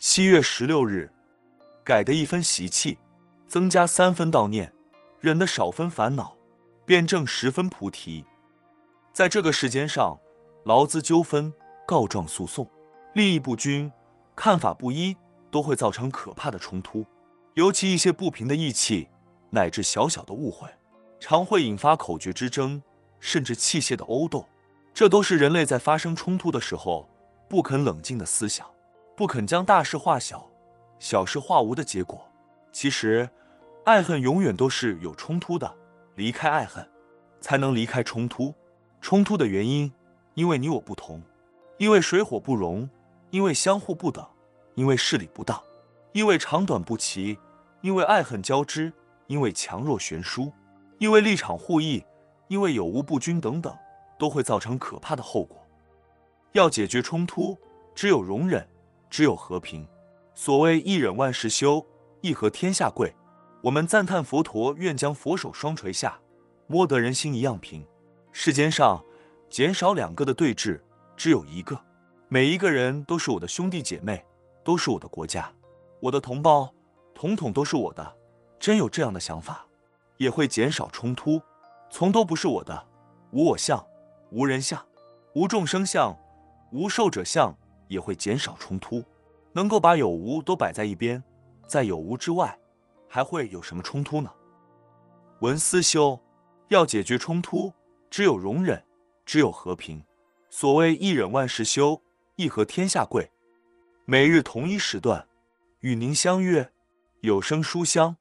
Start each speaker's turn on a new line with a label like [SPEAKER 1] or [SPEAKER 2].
[SPEAKER 1] 七月十六日，改得一分习气，增加三分悼念，忍得少分烦恼，辩证十分菩提。在这个世间上，劳资纠纷、告状诉讼、利益不均、看法不一，都会造成可怕的冲突。尤其一些不平的义气，乃至小小的误会，常会引发口角之争，甚至器械的殴斗。这都是人类在发生冲突的时候不肯冷静的思想，不肯将大事化小、小事化无的结果。其实，爱恨永远都是有冲突的，离开爱恨，才能离开冲突。冲突的原因，因为你我不同，因为水火不容，因为相互不等，因为事理不当，因为长短不齐，因为爱恨交织，因为强弱悬殊，因为立场互异，因为有无不均等等。都会造成可怕的后果。要解决冲突，只有容忍，只有和平。所谓一忍万事休，一和天下贵。我们赞叹佛陀愿将佛手双垂下，摸得人心一样平。世间上减少两个的对峙，只有一个。每一个人都是我的兄弟姐妹，都是我的国家，我的同胞，统统都是我的。真有这样的想法，也会减少冲突。从都不是我的，无我相。无人相，无众生相，无寿者相，也会减少冲突。能够把有无都摆在一边，在有无之外，还会有什么冲突呢？文思修，要解决冲突，只有容忍，只有和平。所谓一忍万事休，一和天下贵。每日同一时段，与您相约，有声书香。